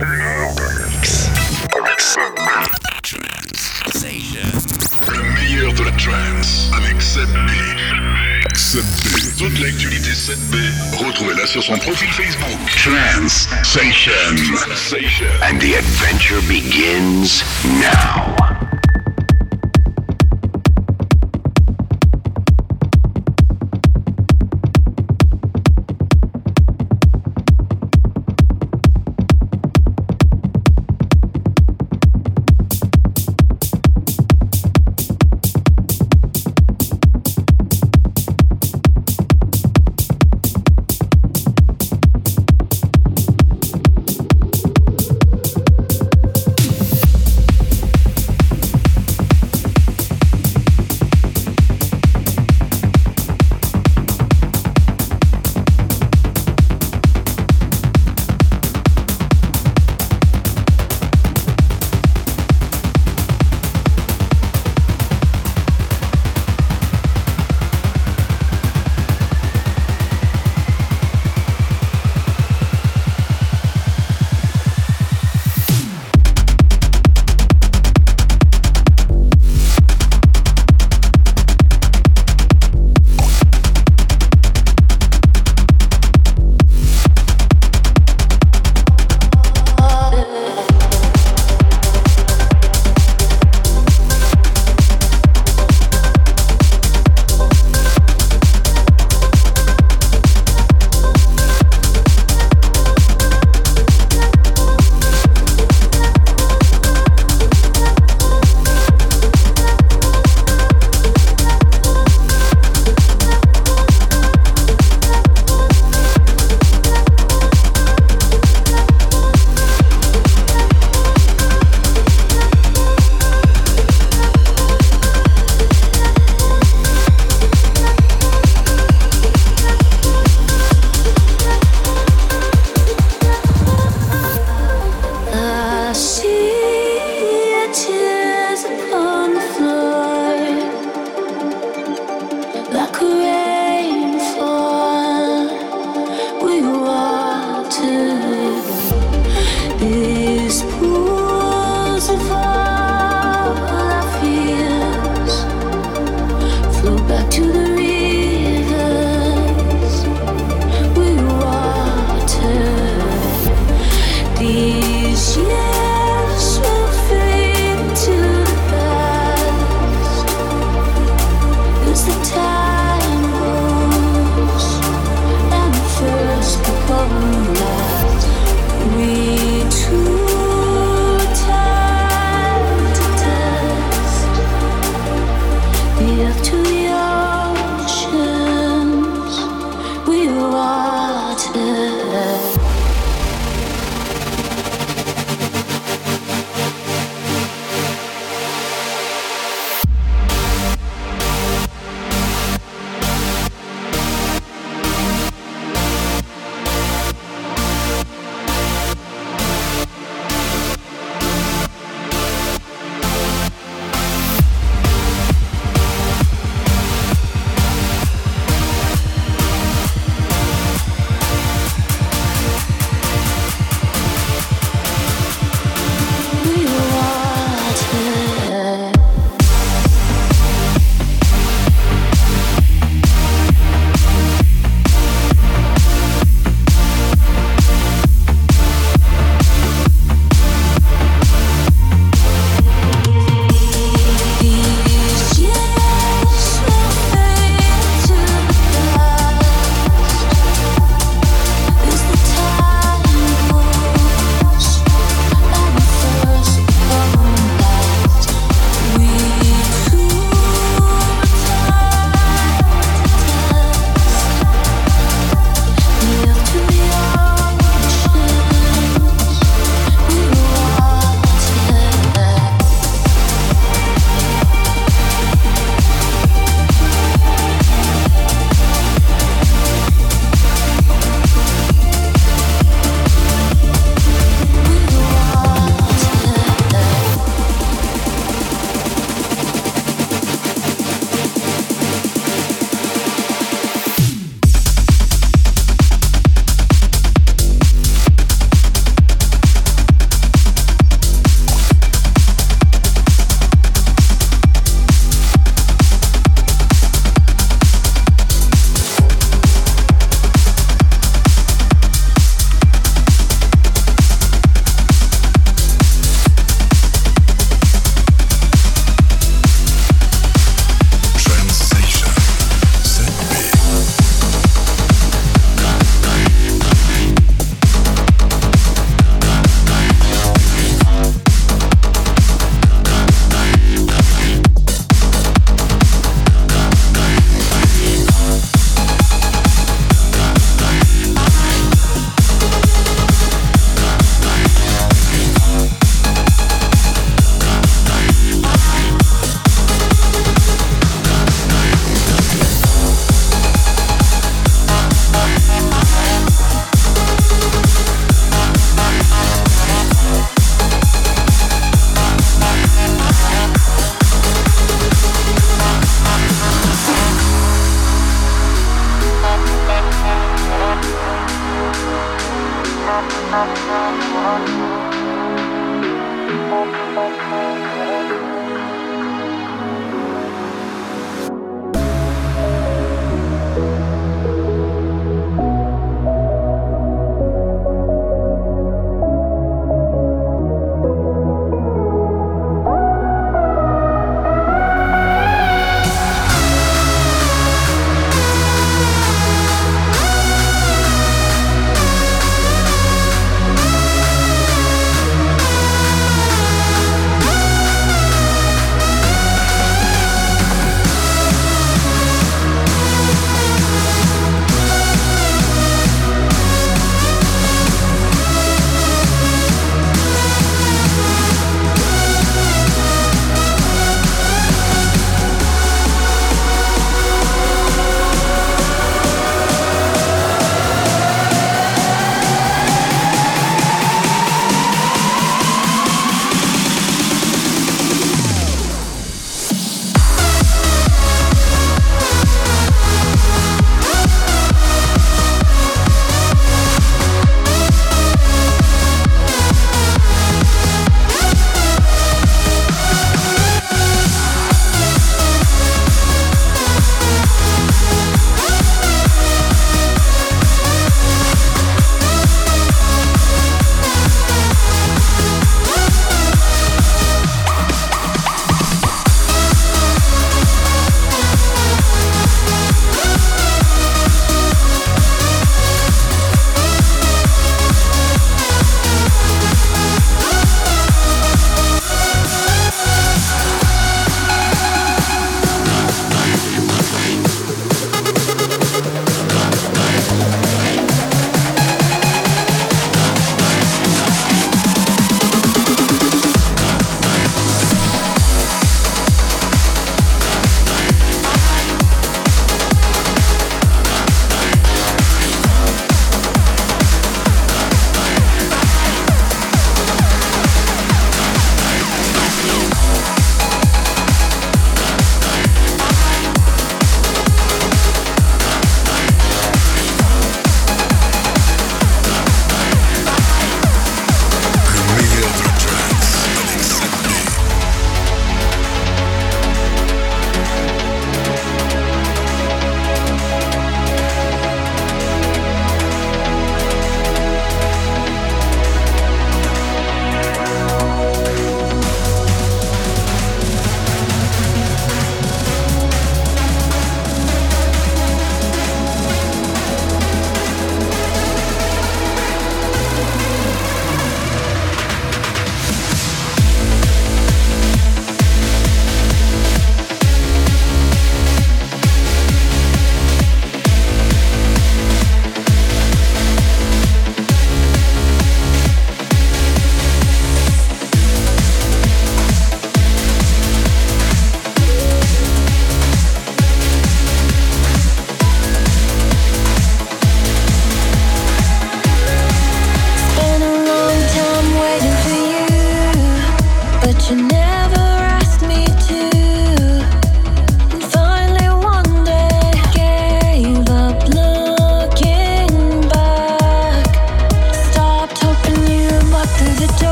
Le meilleur de trance avec Seb B. 7B. Toute l'actualité Seb B, retrouvez-la sur son profil Facebook. Trans Station. And the adventure begins now.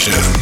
Station.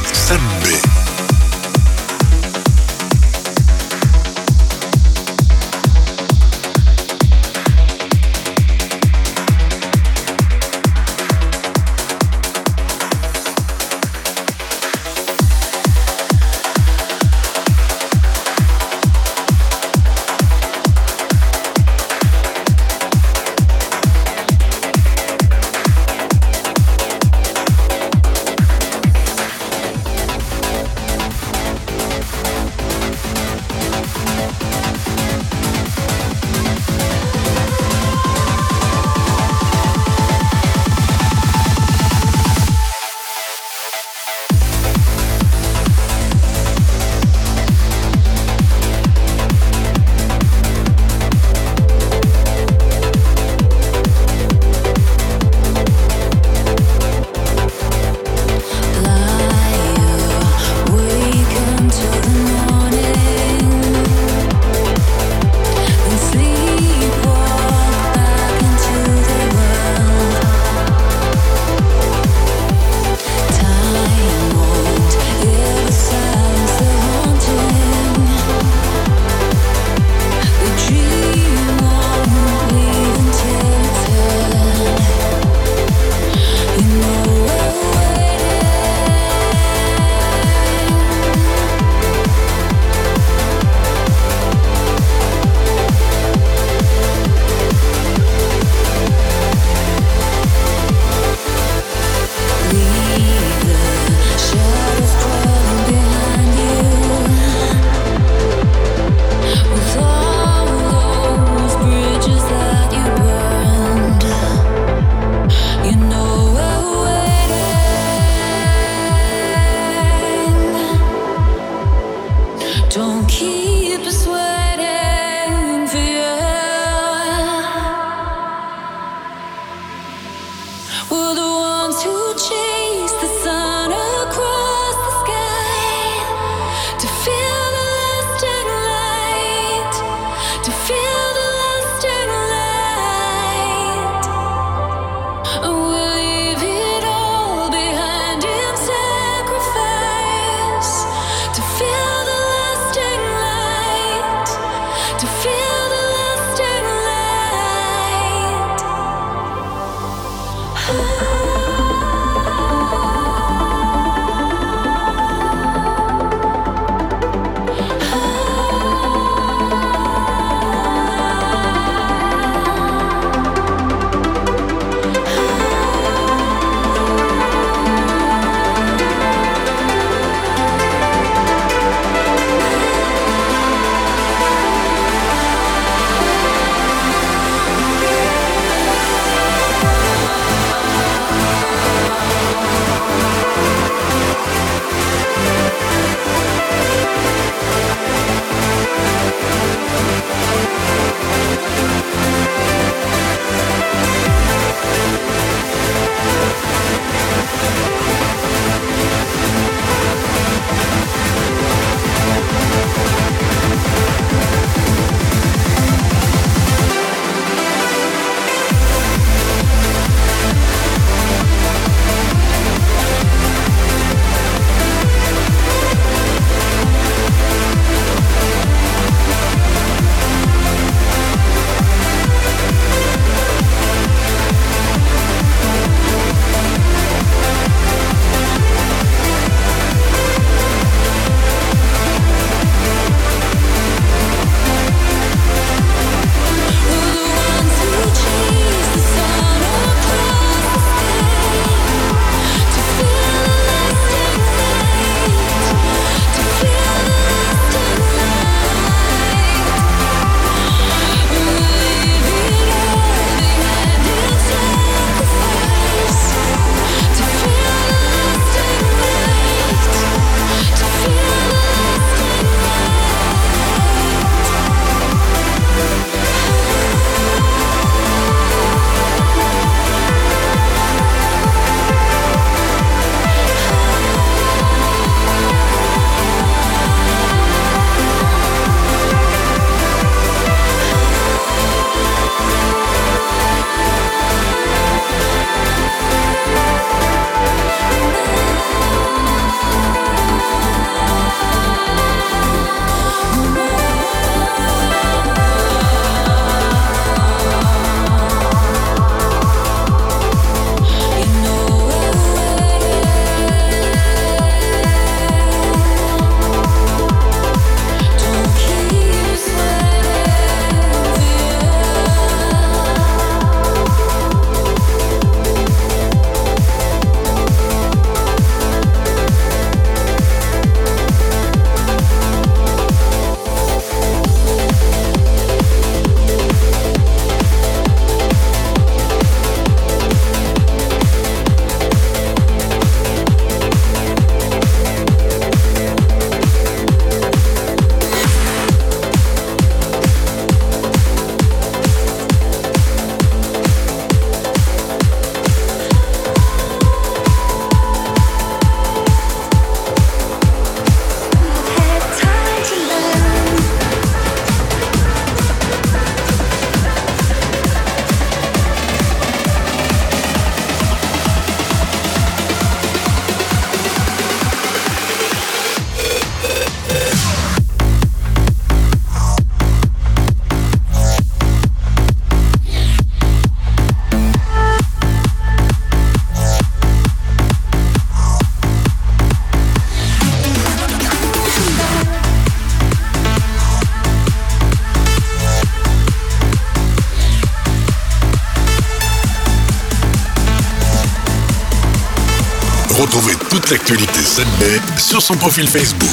Toute l'actualité Seb B sur son profil Facebook.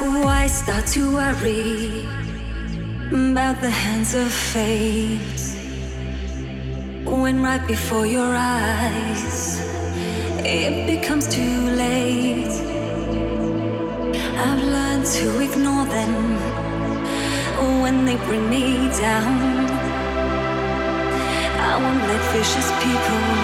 Why start to worry about the hands of fate when right before your eyes it becomes too late? I've learned to ignore them when they bring me down. I won't let vicious people.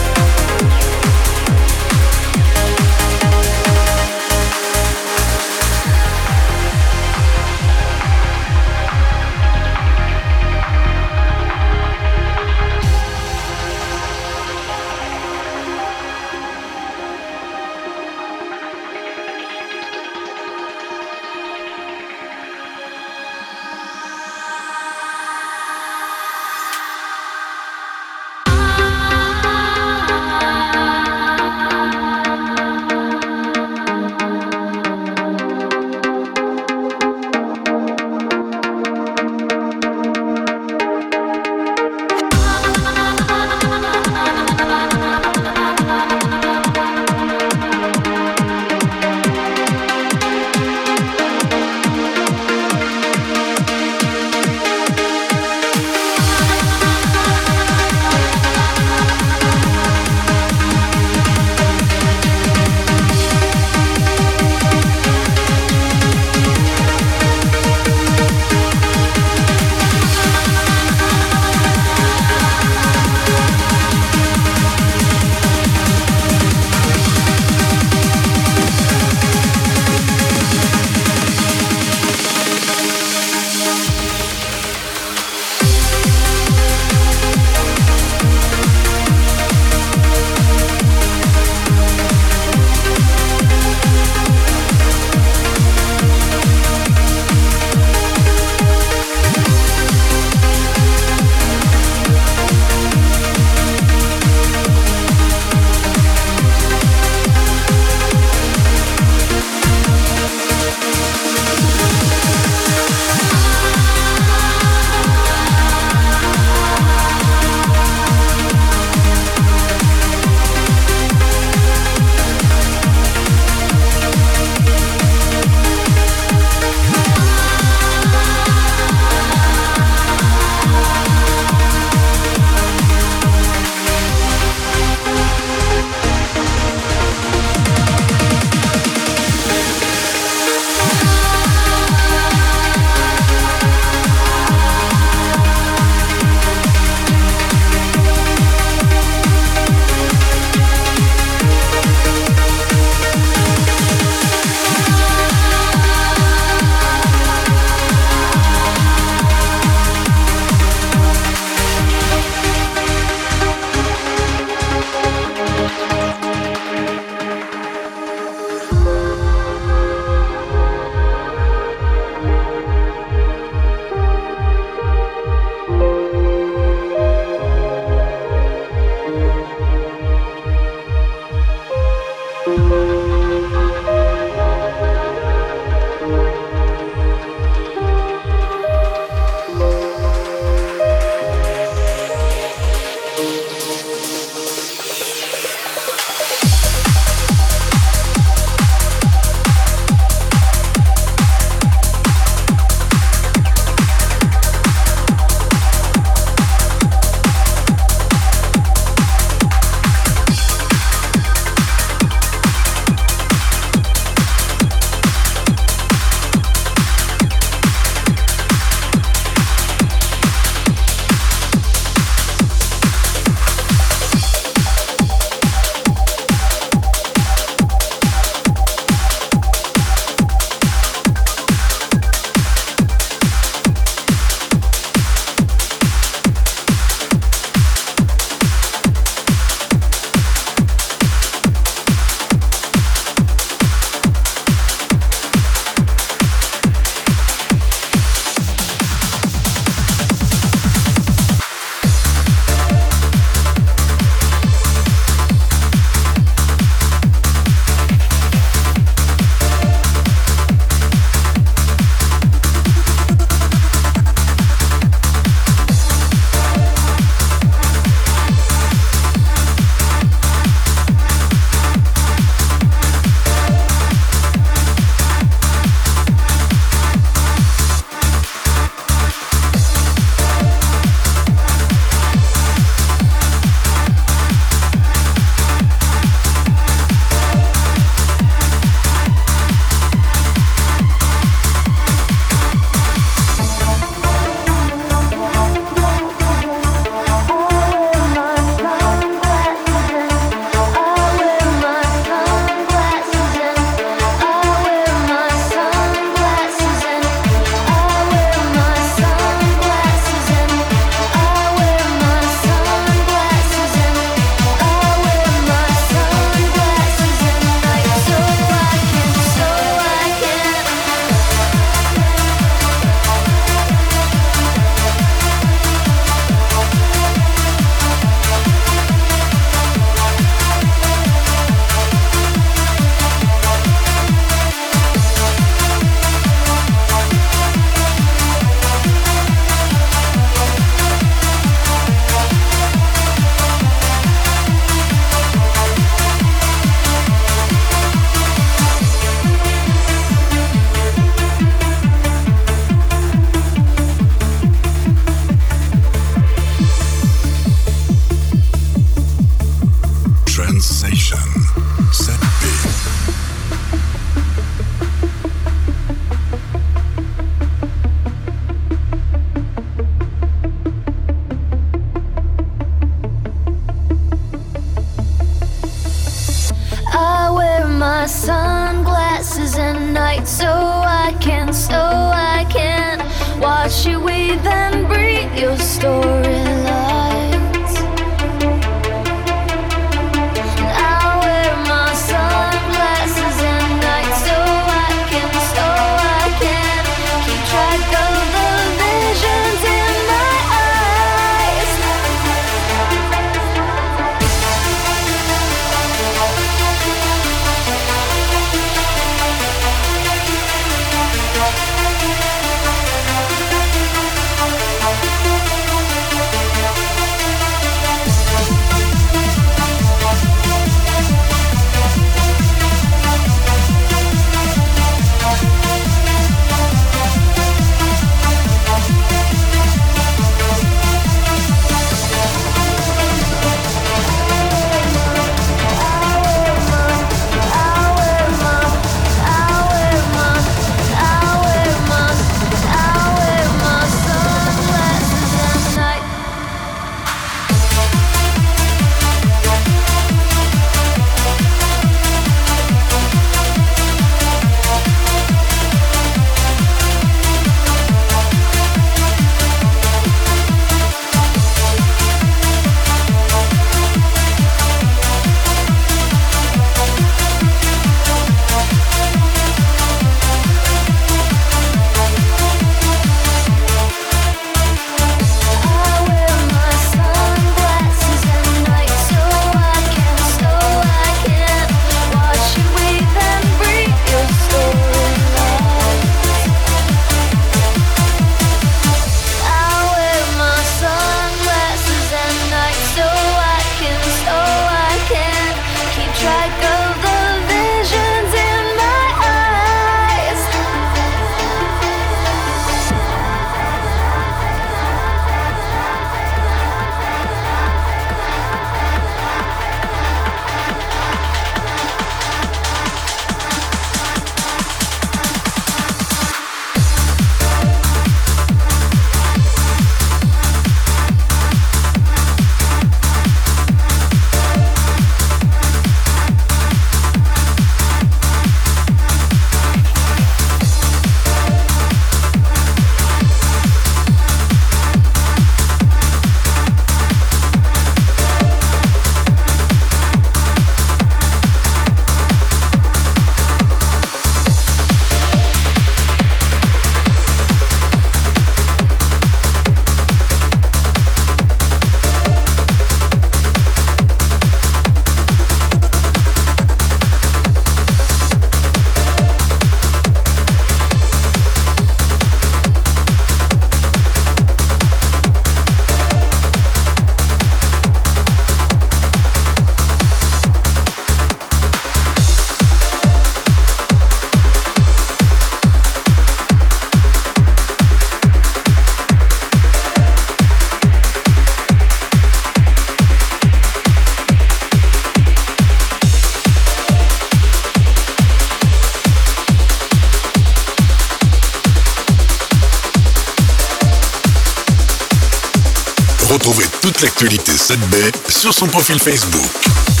L'actualité 7B sur son profil Facebook.